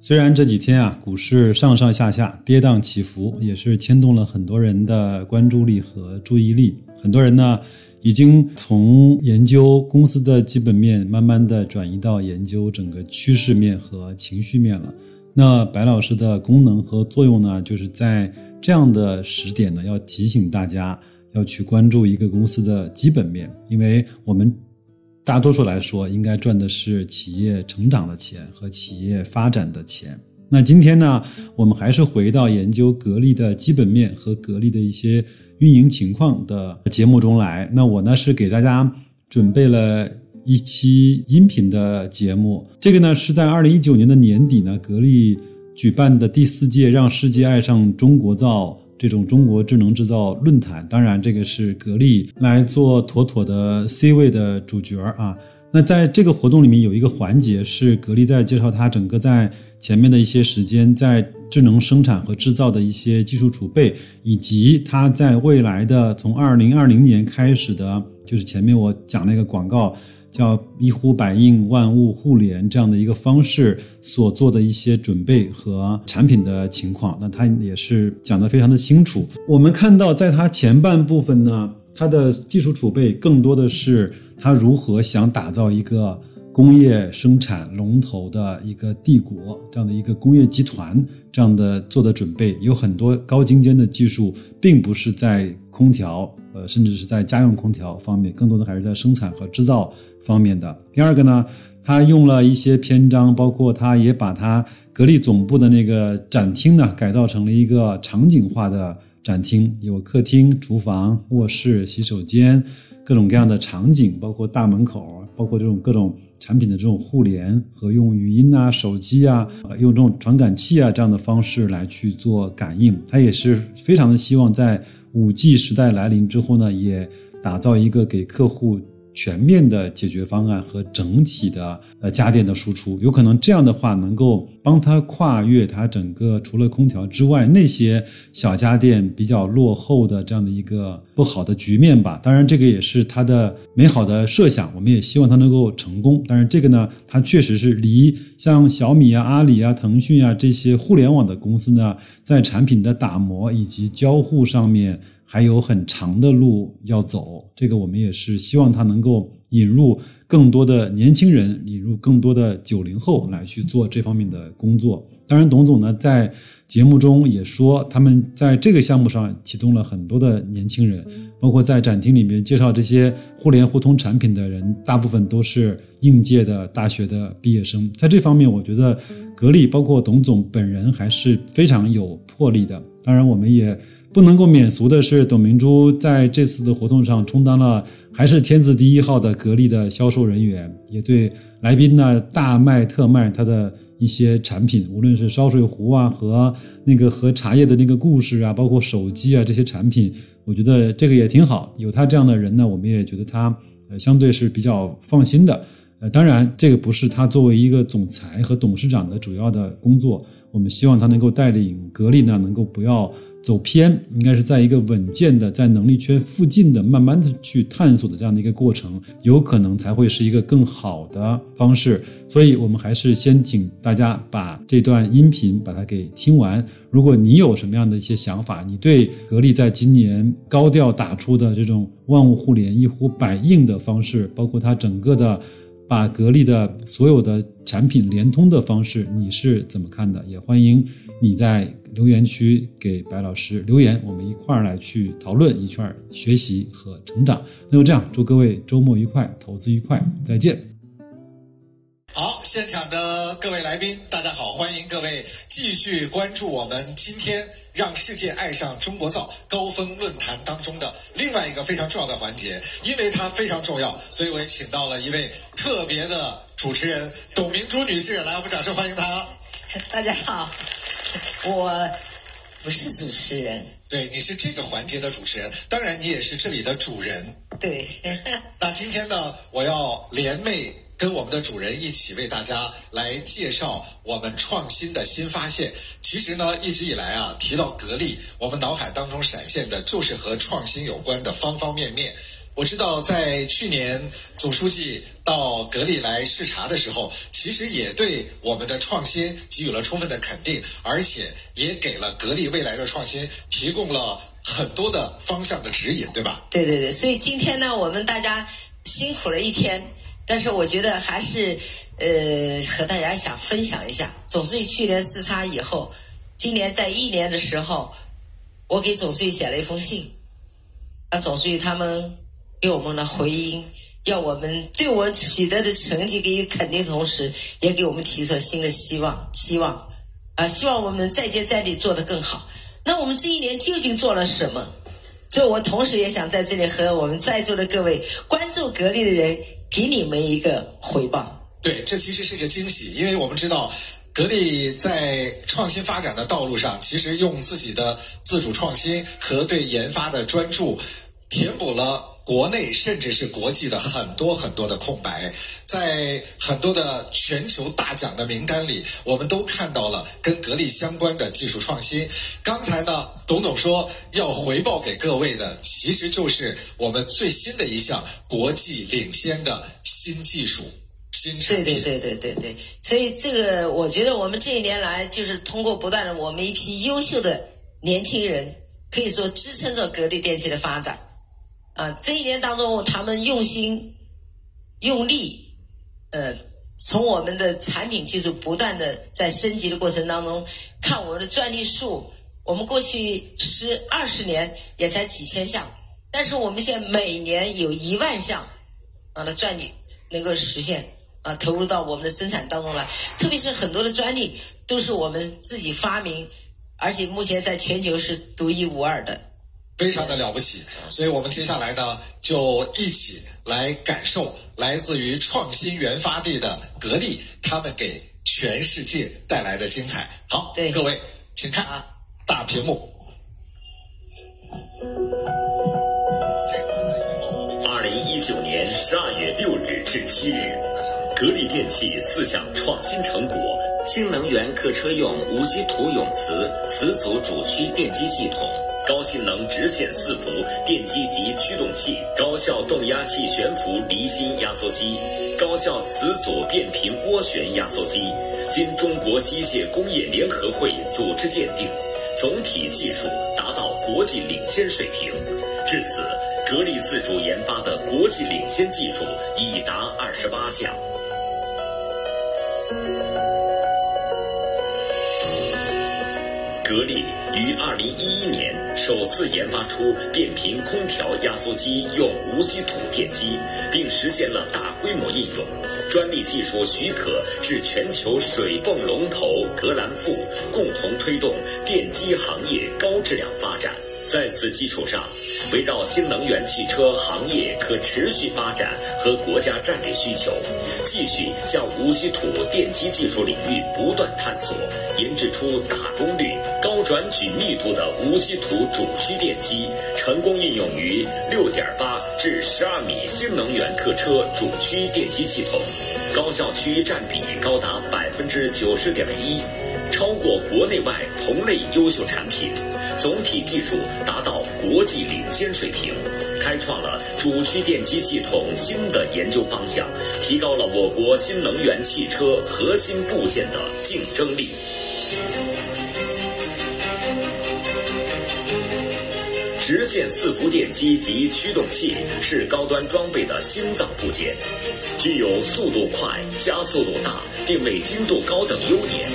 虽然这几天啊，股市上上下下跌宕起伏，也是牵动了很多人的关注力和注意力。很多人呢，已经从研究公司的基本面，慢慢的转移到研究整个趋势面和情绪面了。那白老师的功能和作用呢，就是在这样的时点呢，要提醒大家要去关注一个公司的基本面，因为我们。大多数来说，应该赚的是企业成长的钱和企业发展的钱。那今天呢，我们还是回到研究格力的基本面和格力的一些运营情况的节目中来。那我呢是给大家准备了一期音频的节目，这个呢是在二零一九年的年底呢，格力举办的第四届“让世界爱上中国造”。这种中国智能制造论坛，当然这个是格力来做妥妥的 C 位的主角啊。那在这个活动里面有一个环节是格力在介绍它整个在前面的一些时间在智能生产和制造的一些技术储备，以及它在未来的从二零二零年开始的，就是前面我讲那个广告。叫一呼百应、万物互联这样的一个方式所做的一些准备和产品的情况，那他也是讲得非常的清楚。我们看到，在它前半部分呢，它的技术储备更多的是它如何想打造一个工业生产龙头的一个帝国这样的一个工业集团这样的做的准备，有很多高精尖的技术，并不是在空调，呃，甚至是在家用空调方面，更多的还是在生产和制造。方面的第二个呢，他用了一些篇章，包括他也把他格力总部的那个展厅呢改造成了一个场景化的展厅，有客厅、厨房、卧室、洗手间，各种各样的场景，包括大门口，包括这种各种产品的这种互联和用语音啊、手机啊、用这种传感器啊这样的方式来去做感应。他也是非常的希望在五 G 时代来临之后呢，也打造一个给客户。全面的解决方案和整体的呃家电的输出，有可能这样的话能够帮他跨越他整个除了空调之外那些小家电比较落后的这样的一个不好的局面吧。当然，这个也是他的美好的设想，我们也希望他能够成功。但是这个呢，它确实是离像小米啊、阿里啊、腾讯啊这些互联网的公司呢，在产品的打磨以及交互上面。还有很长的路要走，这个我们也是希望它能够引入更多的年轻人，引入更多的九零后来去做这方面的工作。当然，董总呢在节目中也说，他们在这个项目上启动了很多的年轻人，包括在展厅里面介绍这些互联互通产品的人，大部分都是应届的大学的毕业生。在这方面，我觉得格力包括董总本人还是非常有魄力的。当然，我们也。不能够免俗的是，董明珠在这次的活动上充当了还是天字第一号的格力的销售人员，也对来宾呢大卖特卖他的一些产品，无论是烧水壶啊和那个和茶叶的那个故事啊，包括手机啊这些产品，我觉得这个也挺好。有他这样的人呢，我们也觉得他呃相对是比较放心的。呃，当然这个不是他作为一个总裁和董事长的主要的工作，我们希望他能够带领格力呢，能够不要。走偏应该是在一个稳健的，在能力圈附近的，慢慢的去探索的这样的一个过程，有可能才会是一个更好的方式。所以，我们还是先请大家把这段音频把它给听完。如果你有什么样的一些想法，你对格力在今年高调打出的这种万物互联、一呼百应的方式，包括它整个的把格力的所有的产品联通的方式，你是怎么看的？也欢迎你在。留言区给白老师留言，我们一块儿来去讨论，一圈儿学习和成长。那就这样，祝各位周末愉快，投资愉快，再见。好，现场的各位来宾，大家好，欢迎各位继续关注我们今天让世界爱上中国造高峰论坛当中的另外一个非常重要的环节，因为它非常重要，所以我也请到了一位特别的主持人董明珠女士，来，我们掌声欢迎她。大家好。我不是主持人。对，你是这个环节的主持人，当然你也是这里的主人。对。那今天呢，我要联袂跟我们的主人一起为大家来介绍我们创新的新发现。其实呢，一直以来啊，提到格力，我们脑海当中闪现的就是和创新有关的方方面面。我知道，在去年总书记到格力来视察的时候，其实也对我们的创新给予了充分的肯定，而且也给了格力未来的创新提供了很多的方向的指引，对吧？对对对，所以今天呢，我们大家辛苦了一天，但是我觉得还是呃和大家想分享一下。总书记去年视察以后，今年在一年的时候，我给总书记写了一封信，啊，总书记他们。给我们的回音，要我们对我取得的成绩给予肯定，同时也给我们提出了新的希望、期望，啊，希望我们能再接再厉，做得更好。那我们这一年究竟做了什么？所以我同时也想在这里和我们在座的各位关注格力的人，给你们一个回报。对，这其实是一个惊喜，因为我们知道格力在创新发展的道路上，其实用自己的自主创新和对研发的专注，填补了。国内甚至是国际的很多很多的空白，在很多的全球大奖的名单里，我们都看到了跟格力相关的技术创新。刚才呢，董董说要回报给各位的，其实就是我们最新的一项国际领先的新技术、新产品。对对对对对对，所以这个我觉得我们这一年来就是通过不断的我们一批优秀的年轻人，可以说支撑着格力电器的发展。啊，这一年当中，他们用心、用力，呃，从我们的产品技术不断的在升级的过程当中，看我们的专利数，我们过去十二十年也才几千项，但是我们现在每年有一万项啊的专利能够实现啊，投入到我们的生产当中来，特别是很多的专利都是我们自己发明，而且目前在全球是独一无二的。非常的了不起，所以我们接下来呢，就一起来感受来自于创新源发地的格力，他们给全世界带来的精彩。好，各位请看啊大屏幕。二零一九年十二月六日至七日，格力电器四项创新成果：新能源客车用无锡土永磁磁阻主驱电机系统。高性能直线四伏电机及驱动器，高效动压气悬浮离心压缩机，高效磁阻变频涡旋压缩机，经中国机械工业联合会组织鉴定，总体技术达到国际领先水平。至此，格力自主研发的国际领先技术已达二十八项。格力于二零一一年首次研发出变频空调压缩机用无稀土电机，并实现了大规模应用，专利技术许可至全球水泵龙头格兰富，共同推动电机行业高质量发展。在此基础上，围绕新能源汽车行业可持续发展和国家战略需求，继续向无锡土电机技术领域不断探索，研制出大功率、高转矩密度的无锡土主驱电机，成功应用于六点八至十二米新能源客车主驱电机系统，高效区占比高达百分之九十点一。超过国内外同类优秀产品，总体技术达到国际领先水平，开创了主驱电机系统新的研究方向，提高了我国新能源汽车核心部件的竞争力。直线伺服电机及驱动器是高端装备的心脏部件，具有速度快、加速度大、定位精度高等优点。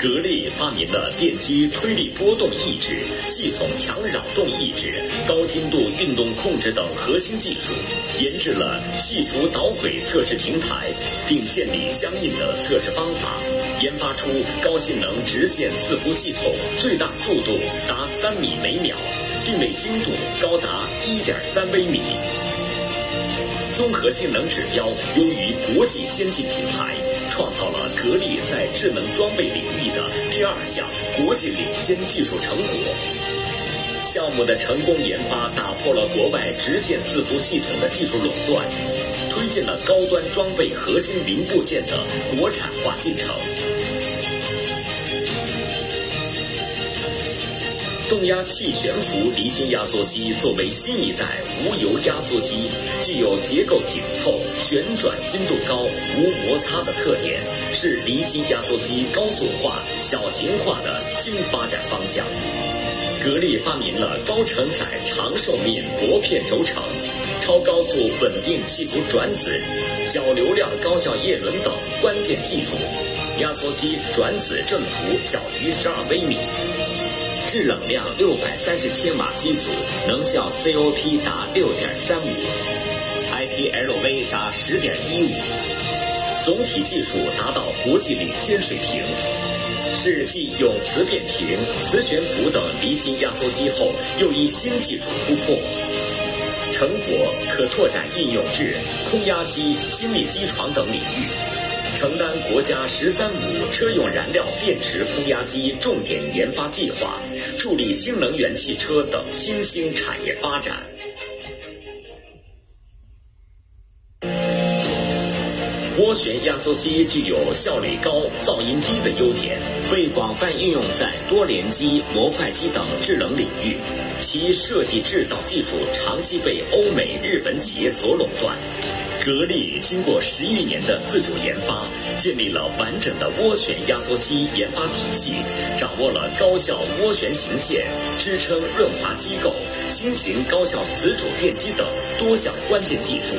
格力发明了电机推力波动抑制、系统强扰动抑制、高精度运动控制等核心技术，研制了气浮导轨测试平台，并建立相应的测试方法，研发出高性能直线伺服系统，最大速度达三米每秒，定位精度高达一点三微米，综合性能指标优于国际先进品牌。创造了格力在智能装备领域的第二项国际领先技术成果。项目的成功研发打破了国外直线伺服系统的技术垄断，推进了高端装备核心零部件的国产化进程。动压气悬浮离心压缩机作为新一代无油压缩机，具有结构紧凑、旋转精度高、无摩擦的特点，是离心压缩机高速化、小型化的新发展方向。格力发明了高承载、长寿命薄片轴承、超高速稳定气浮转子、小流量高效叶轮等关键技术，压缩机转子振幅小于十二微米。制冷量六百三十千瓦机组，能效 COP 达六点三五，IPLV 达十点一五，总体技术达到国际领先水平，是继永磁变频、磁悬浮等离心压缩机后又一新技术突破，成果可拓展应用至空压机、精密机床等领域。承担国家“十三五”车用燃料电池空压机重点研发计划，助力新能源汽车等新兴产业发展。涡旋压缩机具有效率高、噪音低的优点，被广泛应用在多联机、模块机等制冷领域。其设计制造技术长期被欧美、日本企业所垄断。格力经过十余年的自主研发，建立了完整的涡旋压缩机研发体系，掌握了高效涡旋形线、支撑润滑机构、新型高效磁主电机等多项关键技术。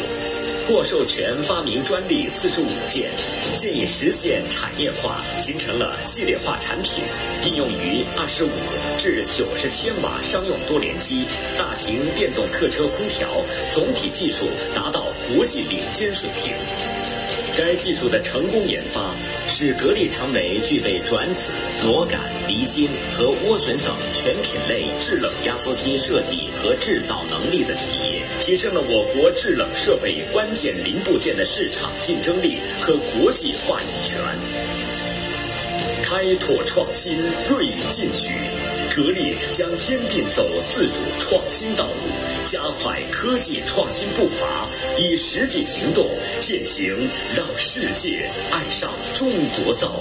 获授权发明专利四十五件，现已实现产业化，形成了系列化产品，应用于二十五至九十千瓦商用多联机、大型电动客车空调，总体技术达到国际领先水平。该技术的成功研发，使格力成为具备转子、螺杆、离心和涡旋等全品类制冷压缩机设计和制造能力的企业，提升了我国制冷设备关键零部件的市场竞争力和国际话语权。开拓创新，锐意进取。格力将坚定走自主创新道路，加快科技创新步伐，以实际行动践行让世界爱上中国造。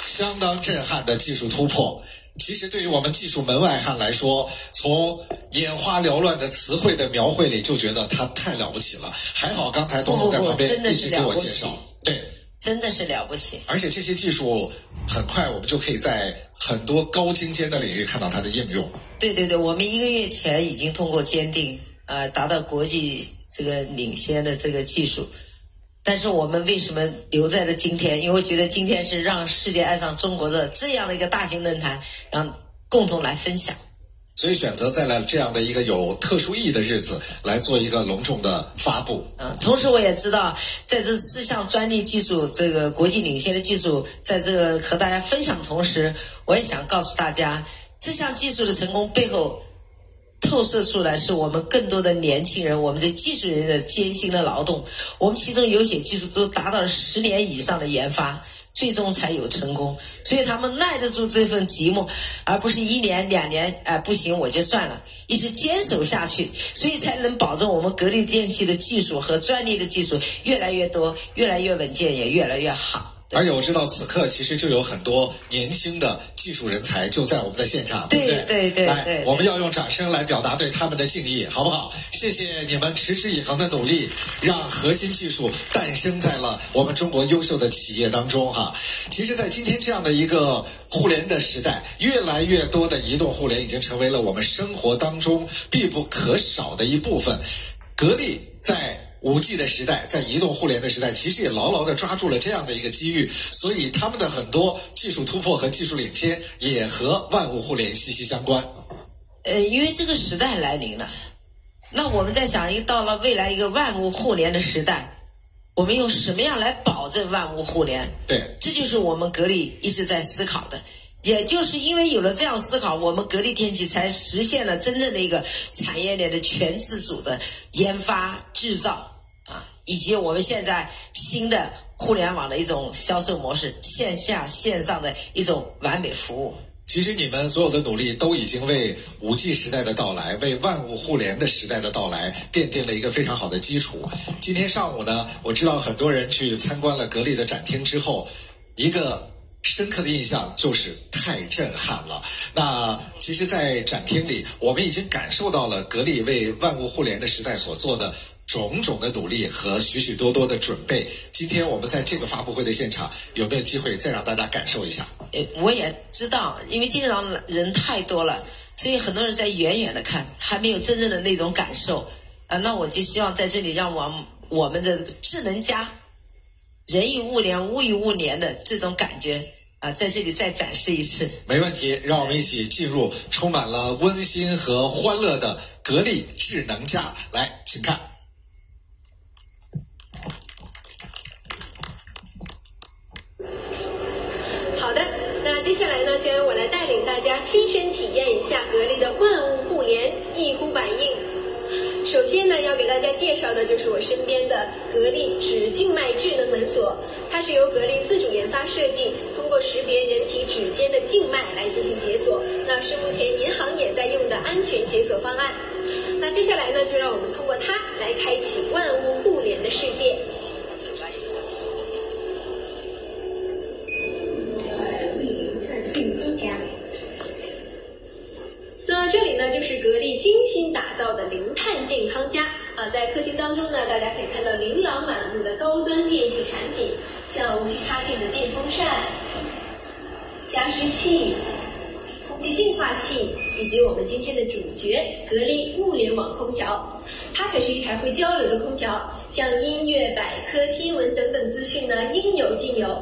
相当震撼的技术突破。其实对于我们技术门外汉来说，从眼花缭乱的词汇的描绘里，就觉得它太了不起了。还好刚才董总在旁边一直给我介绍，对。真的是了不起，而且这些技术很快，我们就可以在很多高精尖的领域看到它的应用。对对对，我们一个月前已经通过鉴定，呃，达到国际这个领先的这个技术。但是我们为什么留在了今天？因为我觉得今天是让世界爱上中国的这样的一个大型论坛，让共同来分享。所以选择在了这样的一个有特殊意义的日子来做一个隆重的发布。嗯，同时我也知道，在这四项专利技术，这个国际领先的技术，在这个和大家分享的同时，我也想告诉大家，这项技术的成功背后，透射出来是我们更多的年轻人，我们的技术人员的艰辛的劳动。我们其中有些技术都达到了十年以上的研发。最终才有成功，所以他们耐得住这份寂寞，而不是一年两年，哎，不行我就算了，一直坚守下去，所以才能保证我们格力电器的技术和专利的技术越来越多，越来越稳健，也越来越好。而且我知道此刻其实就有很多年轻的技术人才就在我们的现场，对不对？对对。来，我们要用掌声来表达对他们的敬意，好不好？谢谢你们持之以恒的努力，让核心技术诞生在了我们中国优秀的企业当中哈。其实，在今天这样的一个互联的时代，越来越多的移动互联已经成为了我们生活当中必不可少的一部分。格力在。五 G 的时代，在移动互联的时代，其实也牢牢地抓住了这样的一个机遇，所以他们的很多技术突破和技术领先，也和万物互联息息相关。呃，因为这个时代来临了，那我们在想，一到了未来一个万物互联的时代，我们用什么样来保证万物互联？对，这就是我们格力一直在思考的。也就是因为有了这样思考，我们格力电器才实现了真正的一个产业链的全自主的研发制造啊，以及我们现在新的互联网的一种销售模式，线下线上的一种完美服务。其实你们所有的努力都已经为五 G 时代的到来，为万物互联的时代的到来奠定了一个非常好的基础。今天上午呢，我知道很多人去参观了格力的展厅之后，一个。深刻的印象就是太震撼了。那其实，在展厅里，我们已经感受到了格力为万物互联的时代所做的种种的努力和许许多多的准备。今天我们在这个发布会的现场，有没有机会再让大家感受一下？呃，我也知道，因为今天早上人太多了，所以很多人在远远的看，还没有真正的那种感受。啊，那我就希望在这里，让我我们的智能家。人与物联，物与物联的这种感觉啊，在这里再展示一次。没问题，让我们一起进入充满了温馨和欢乐的格力智能家。来，请看。好的，那接下来呢，将由我来带大家亲身体验一下格力的万物互联，一呼百应。首先呢，要给大家介绍的就是我身边的格力指静脉智能门锁，它是由格力自主研发设计，通过识别人体指尖的静脉来进行解锁，那是目前银行也在用的安全解锁方案。那接下来呢，就让我们通过它来开启万物互联的世界。呢，就是格力精心打造的零碳健康家啊，在客厅当中呢，大家可以看到琳琅满目的高端电器产品，像无需插电的电风扇、加湿器、空气净化器，以及我们今天的主角格力物联网空调。它可是一台会交流的空调，像音乐、百科、新闻等等资讯呢，应有尽有。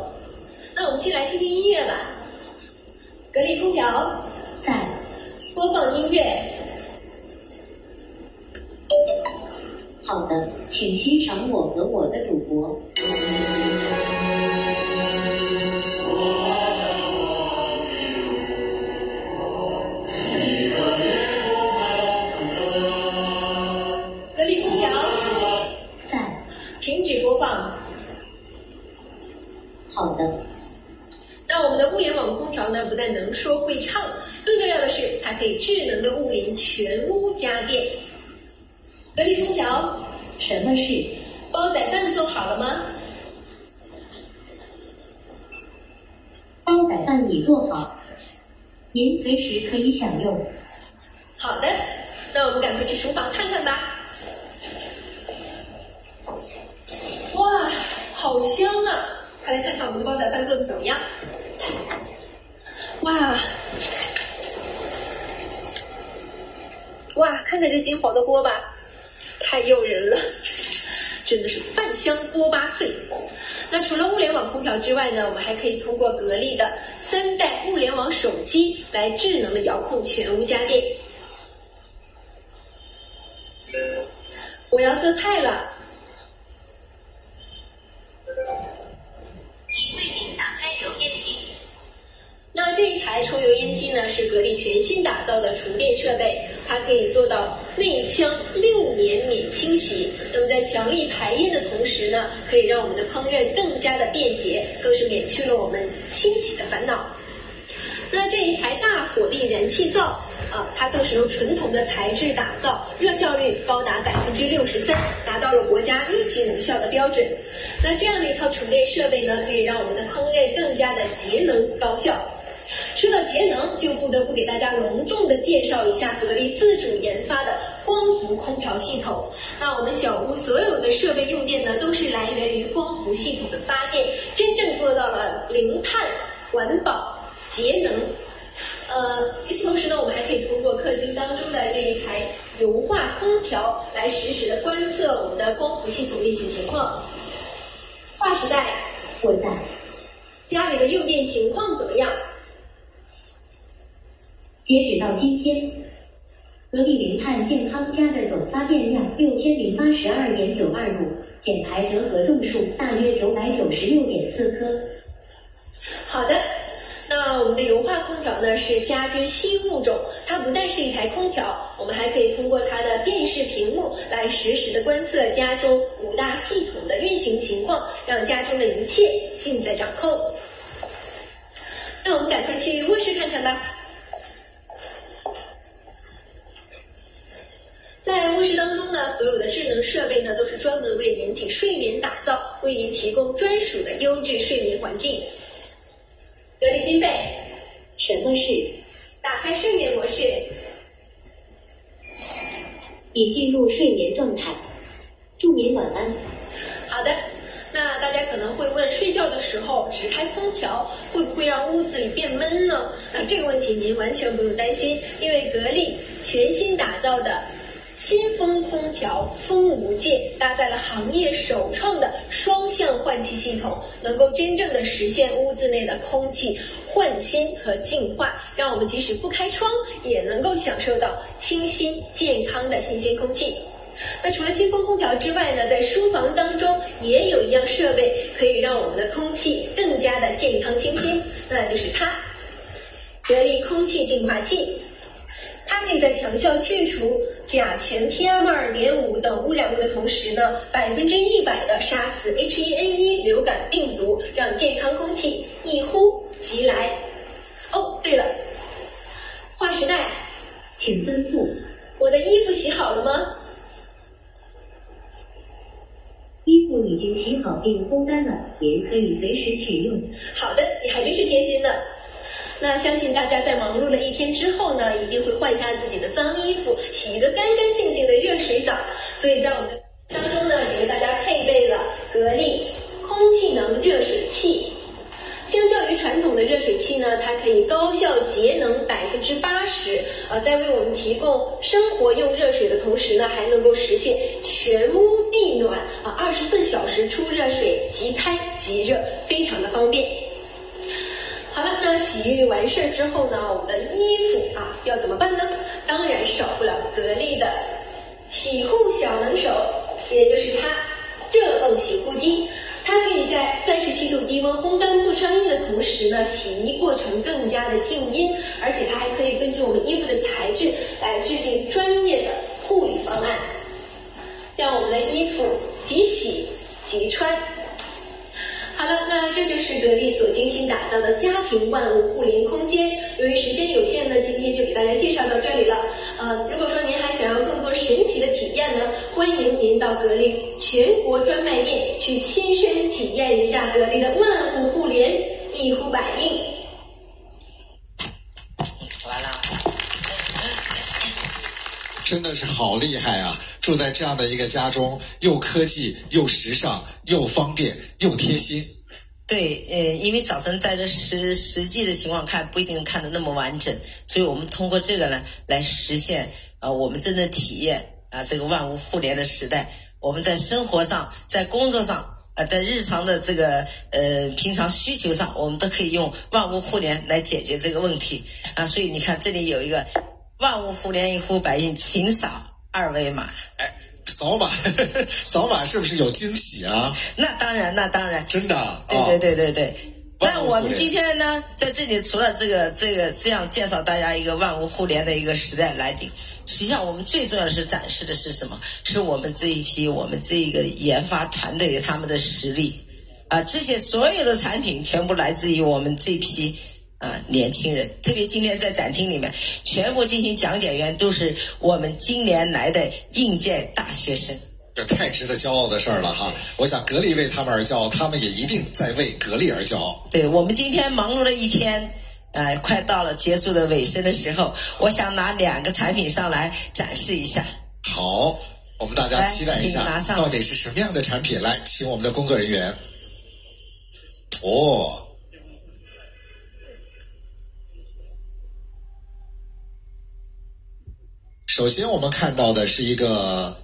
那我们先来听听音乐吧。格力空调。播放音乐。好的，请欣赏我和我的祖国。格力空调在，停止播放。好的。那我们的物联网空调呢，不但能说会唱，更重要的是它可以智能的物联全屋家电。格力空调，什么事？煲仔饭做好了吗？煲仔饭已做好，您随时可以享用。好的，那我们赶快去厨房看看吧。哇，好香啊！快来看看我们的煲仔饭做的怎么样。哇，哇，看看这金黄的锅巴，太诱人了，真的是饭香锅巴脆。那除了物联网空调之外呢，我们还可以通过格力的三代物联网手机来智能的遥控全屋家电。我要做菜了。衣柜里打开油烟机那这一台抽油烟机呢，是格力全新打造的厨电设备，它可以做到内腔六年免清洗。那么在强力排烟的同时呢，可以让我们的烹饪更加的便捷，更是免去了我们清洗的烦恼。那这一台大火力燃气灶啊，它更是由纯铜的材质打造，热效率高达百分之六十三，达到了国家一级能效的标准。那这样的一套厨电设备呢，可以让我们的烹饪更加的节能高效。说到节能，就不得不给大家隆重的介绍一下格力自主研发的光伏空调系统。那我们小屋所有的设备用电呢，都是来源于光伏系统的发电，真正做到了零碳、环保、节能。呃，与此同时呢，我们还可以通过客厅当中的这一台油画空调来实时的观测我们的光伏系统运行情况。划时代，我在。家里的用电情况怎么样？截止到今天，格力零碳健康家的总发电量六千零八十二点九二度，减排折合度数大约九百九十六点四颗。好的，那我们的油画空调呢是家居新物种，它不但是一台空调，我们还可以通过它的电视屏幕来实时的观测家中五大系统的运行情况，让家中的一切尽在掌控。那我们赶快去卧室看看吧。在卧室当中呢，所有的智能设备呢都是专门为人体睡眠打造，为您提供专属的优质睡眠环境。格力金贝，什么是？打开睡眠模式，已进入睡眠状态，祝您晚安。好的。那大家可能会问，睡觉的时候只开空调会不会让屋子里变闷呢？那这个问题您完全不用担心，因为格力全新打造的新风空调风无界搭载了行业首创的双向换气系统，能够真正的实现屋子内的空气换新和净化，让我们即使不开窗也能够享受到清新健康的新鲜空气。那除了新风空调之外呢，在书房当中也有一样设备，可以让我们的空气更加的健康清新，那就是它——格力空气净化器。它可以在强效去除甲醛、PM 二点五等污染物的同时呢，百分之一百的杀死 H1N1 流感病毒，让健康空气一呼即来。哦，对了，划时代，请吩咐。我的衣服洗好了吗？衣服已经洗好并烘干了，您可以随时取用。好的，你还真是贴心呢。那相信大家在忙碌了一天之后呢，一定会换下自己的脏衣服，洗一个干干净净的热水澡。所以在我们的当中呢，也为大家配备了格力空气能热水器。相较于传统的热水器呢，它可以高效节能百分之八十，呃，在为我们提供生活用热水的同时呢，还能够实现全屋地暖啊，二十四小时出热水，即开即热，非常的方便。好了，那洗浴完事儿之后呢，我们的衣服啊要怎么办呢？当然少不了格力的洗护小能手，也就是它热泵洗护机。它可以在三十七度低温烘干不穿衣的同时呢，洗衣过程更加的静音，而且它还可以根据我们衣服的材质来制定专业的护理方案，让我们的衣服即洗即穿。好了，那这就是格力所精心打造的家庭万物互联空间。由于时间有限呢，今天就给大家介绍到这里了。呃，如果说您还想要更多神奇的体验呢，欢迎您到格力全国专卖店去亲身体验一下格力的万物互联，一呼百应。完了，真的是好厉害啊！住在这样的一个家中，又科技又时尚又方便又贴心。对，呃，因为早晨在这实实际的情况看，不一定看得那么完整，所以我们通过这个呢，来实现呃我们真正体验啊这个万物互联的时代。我们在生活上，在工作上啊，在日常的这个呃平常需求上，我们都可以用万物互联来解决这个问题啊。所以你看，这里有一个万物互联一呼百应，请扫二维码。哎，扫码，扫码是不是有惊喜啊？那当然，那当然，真的啊！对对对对对。那我们今天呢，在这里除了这个这个这样介绍大家一个万物互联的一个时代来临，实际上我们最重要的是展示的是什么？是我们这一批我们这一个研发团队他们的实力啊！这些所有的产品全部来自于我们这批啊年轻人，特别今天在展厅里面，全部进行讲解员都是我们今年来的应届大学生。这太值得骄傲的事儿了哈！我想格力为他们而骄傲，他们也一定在为格力而骄傲。对我们今天忙碌了一天，呃，快到了结束的尾声的时候，我想拿两个产品上来展示一下。好，我们大家期待一下，到底是什么样的产品？来，请我们的工作人员。哦，首先我们看到的是一个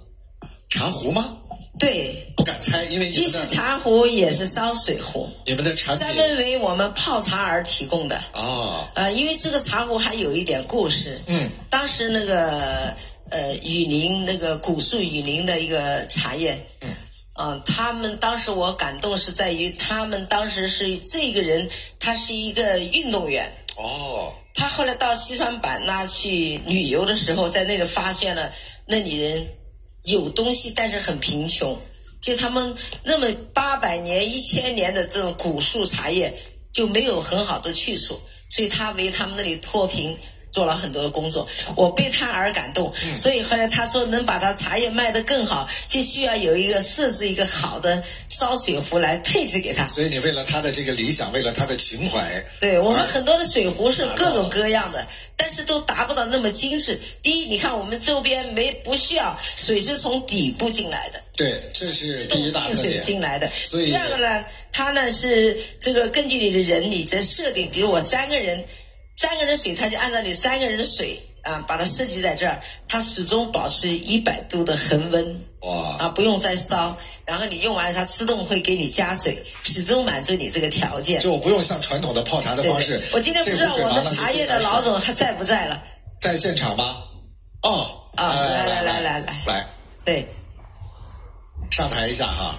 茶壶吗？对，不敢猜，因为你既是茶壶，也是烧水壶，你们的产品专门为我们泡茶而提供的。啊，呃，因为这个茶壶还有一点故事。嗯，当时那个呃雨林那个古树雨林的一个茶叶，嗯，嗯，他们当时我感动是在于，他们当时是这个人，他是一个运动员。哦，他后来到西双版纳去旅游的时候，在那里发现了那里人有东西，但是很贫穷。就他们那么八百年、一千年的这种古树茶叶就没有很好的去处，所以他为他们那里脱贫。做了很多的工作，我被他而感动，所以后来他说能把他茶叶卖得更好，就需要有一个设置一个好的烧水壶来配置给他。所以你为了他的这个理想，为了他的情怀，对我们很多的水壶是各种各样的，但是都达不到那么精致。第一，你看我们周边没不需要水是从底部进来的，对，这是第一大特水点。进来的。所以第二个呢，它呢是这个根据你的人你这设定，比如我三个人。三个人水，他就按照你三个人的水啊，把它设计在这儿，它始终保持一百度的恒温。哇！啊，不用再烧，然后你用完了它自动会给你加水，始终满足你这个条件。就我不用像传统的泡茶的方式。我今天不知道我们茶叶的老总还在不在了？在现场吗？哦，啊，来来来来来来，对，上台一下哈。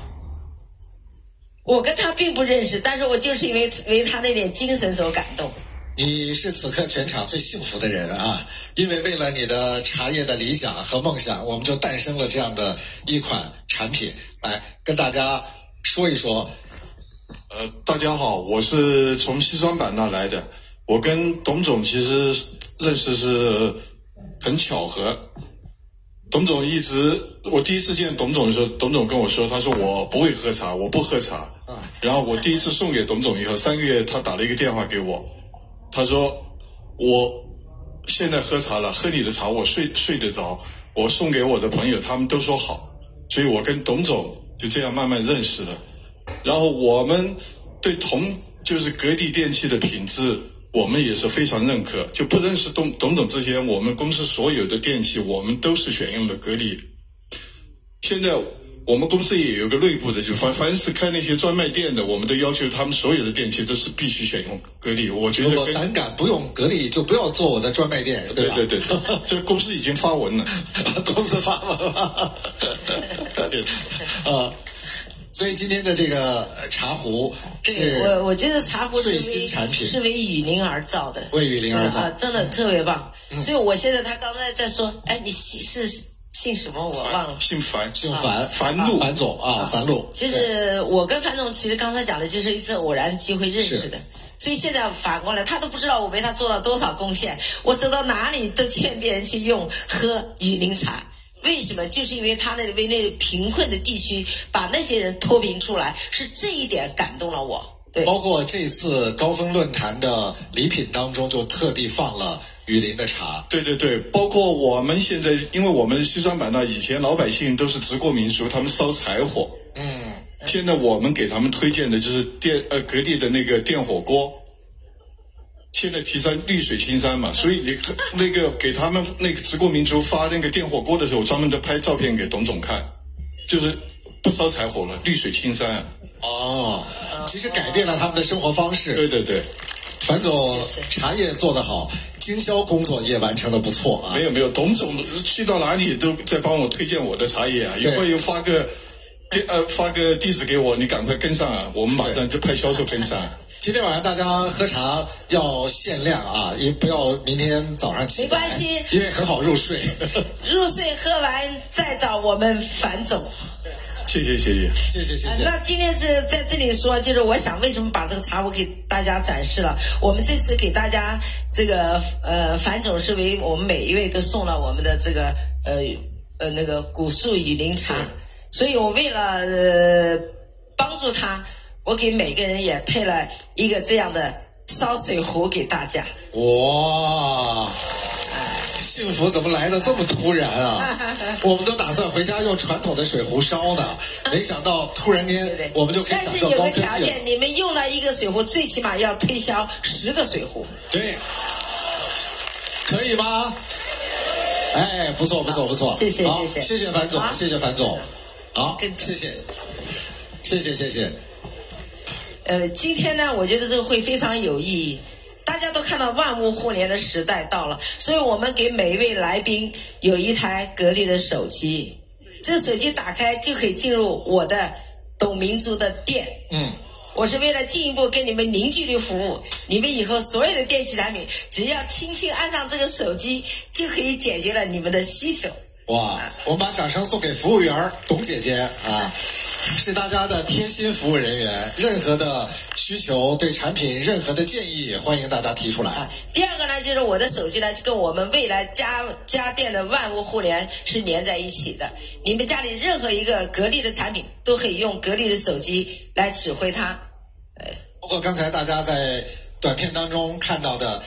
我跟他并不认识，但是我就是因为为他那点精神所感动。你是此刻全场最幸福的人啊！因为为了你的茶叶的理想和梦想，我们就诞生了这样的一款产品，来跟大家说一说。呃，大家好，我是从西双版纳来的。我跟董总其实认识是很巧合。董总一直，我第一次见董总的时候，董总跟我说，他说我不会喝茶，我不喝茶。然后我第一次送给董总以后，三个月他打了一个电话给我。他说：“我现在喝茶了，喝你的茶我睡睡得着。我送给我的朋友，他们都说好。所以我跟董总就这样慢慢认识了。然后我们对同就是格力电器的品质，我们也是非常认可。就不认识董董总之前，我们公司所有的电器，我们都是选用的格力。现在。”我们公司也有个内部的，就凡凡是开那些专卖店的，我们都要求他们所有的电器都是必须选用格力。我觉得如果胆敢不用格力，就不要做我的专卖店，对吧？对对对，这公司已经发文了，公司发文了。啊，所以今天的这个茶壶是，我我觉得茶壶最新产品是为雨林而造的，为雨林而造，真的特别棒。所以我现在他刚才在说，哎，你是。姓什么我忘了，姓樊，姓樊，樊路，樊总啊，樊路。就是我跟樊总，其实刚才讲的就是一次偶然机会认识的，所以现在反过来，他都不知道我为他做了多少贡献。我走到哪里都劝别人去用喝雨林茶，为什么？就是因为他那为那贫困的地区把那些人脱贫出来，是这一点感动了我。对，包括这次高峰论坛的礼品当中，就特地放了。雨林的茶，对对对，包括我们现在，因为我们西双版纳以前老百姓都是直过民俗，他们烧柴火，嗯，现在我们给他们推荐的就是电呃格力的那个电火锅，现在提倡绿水青山嘛，所以你那个给他们那个直过民族发那个电火锅的时候，专门的拍照片给董总看，就是不烧柴火了，绿水青山。哦，其实改变了他们的生活方式。对对对。樊总茶叶做得好，经销工作也完成的不错啊。没有没有，董总去到哪里都在帮我推荐我的茶叶啊。一会儿又发个地呃发个地址给我，你赶快跟上啊，我们马上就派销售跟上。今天晚上大家喝茶要限量啊，也不要明天早上起。没关系，因为很好入睡。入睡喝完再找我们樊总。谢谢谢谢谢谢谢谢。那今天是在这里说，就是我想为什么把这个茶壶给大家展示了？我们这次给大家这个呃樊总是为我们每一位都送了我们的这个呃呃那个古树雨林茶，所以我为了呃帮助他，我给每个人也配了一个这样的烧水壶给大家。哇！幸福怎么来的这么突然啊？我们都打算回家用传统的水壶烧呢，没想到突然间我们就可以享受高科技但是有个条件，你们用了一个水壶，最起码要推销十个水壶。对，可以吗？哎，不错不错不错，谢谢谢谢谢谢樊总，谢谢樊总，好，谢谢，谢谢谢谢。呃，今天呢，我觉得这个会非常有意义。大家都看到万物互联的时代到了，所以我们给每一位来宾有一台格力的手机。这手机打开就可以进入我的董明珠的店。嗯，我是为了进一步给你们零距离服务，你们以后所有的电器产品，只要轻轻按上这个手机，就可以解决了你们的需求。哇，我们把掌声送给服务员董姐姐啊，是大家的贴心服务人员。任何的需求、对产品任何的建议，欢迎大家提出来。啊，第二个呢，就是我的手机呢，就跟我们未来家家电的万物互联是连在一起的。你们家里任何一个格力的产品，都可以用格力的手机来指挥它。呃包括刚才大家在短片当中看到的，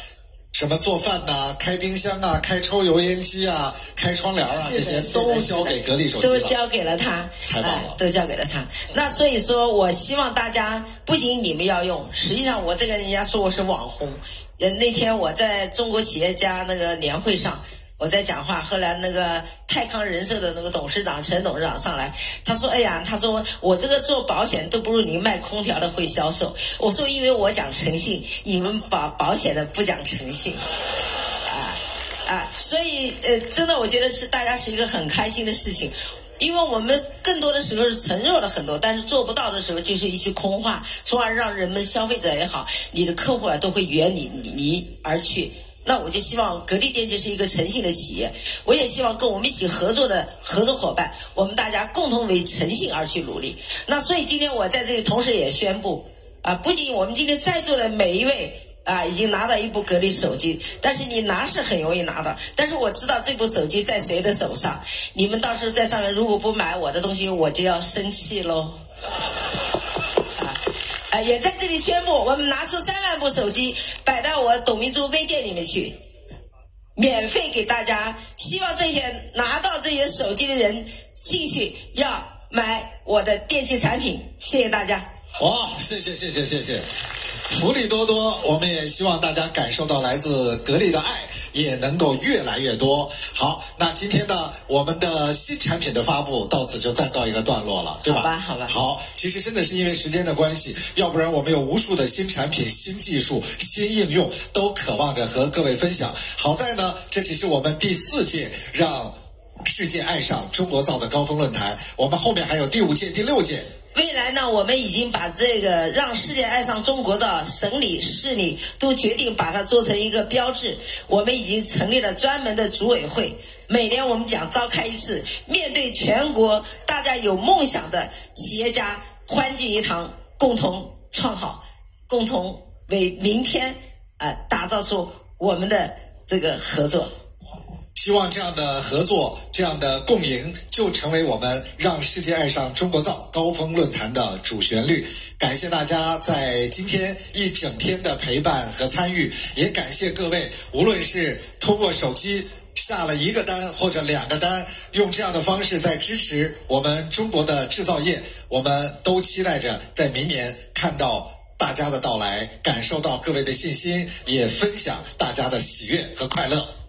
什么做饭呐、开冰箱啊、开抽油烟机啊、开窗帘啊，这些都交给格力手机了。都交给了他，太棒了哎都交给了他。那所以说我希望大家不仅你们要用，实际上我这个人家说我是网红。呃，那天我在中国企业家那个年会上。我在讲话，后来那个泰康人寿的那个董事长陈董事长上来，他说：“哎呀，他说我这个做保险都不如你卖空调的会销售。”我说：“因为我讲诚信，你们保保险的不讲诚信。”啊啊，所以呃，真的我觉得是大家是一个很开心的事情，因为我们更多的时候是承诺了很多，但是做不到的时候就是一句空话，从而让人们消费者也好，你的客户啊都会远离你而去。那我就希望格力电器是一个诚信的企业，我也希望跟我们一起合作的合作伙伴，我们大家共同为诚信而去努力。那所以今天我在这里同时也宣布，啊，不仅我们今天在座的每一位。啊，已经拿到一部格力手机，但是你拿是很容易拿到，但是我知道这部手机在谁的手上，你们到时候在上面如果不买我的东西，我就要生气喽。也在这里宣布，我们拿出三万部手机摆到我董明珠微店里面去，免费给大家。希望这些拿到这些手机的人继续要买我的电器产品。谢谢大家。哇，谢谢谢谢谢谢，福利多多。我们也希望大家感受到来自格力的爱，也能够越来越多。好，那今天呢，我们的新产品的发布到此就暂告一个段落了，对吧？好吧好吧好，其实真的是因为时间的关系，要不然我们有无数的新产品、新技术、新应用，都渴望着和各位分享。好在呢，这只是我们第四届让世界爱上中国造的高峰论坛，我们后面还有第五届、第六届。未来呢，我们已经把这个让世界爱上中国的省里、市里都决定把它做成一个标志。我们已经成立了专门的组委会，每年我们讲召开一次，面对全国大家有梦想的企业家欢聚一堂，共同创好，共同为明天啊、打造出我们的这个合作。希望这样的合作、这样的共赢，就成为我们让世界爱上中国造高峰论坛的主旋律。感谢大家在今天一整天的陪伴和参与，也感谢各位，无论是通过手机下了一个单或者两个单，用这样的方式在支持我们中国的制造业，我们都期待着在明年看到大家的到来，感受到各位的信心，也分享大家的喜悦和快乐。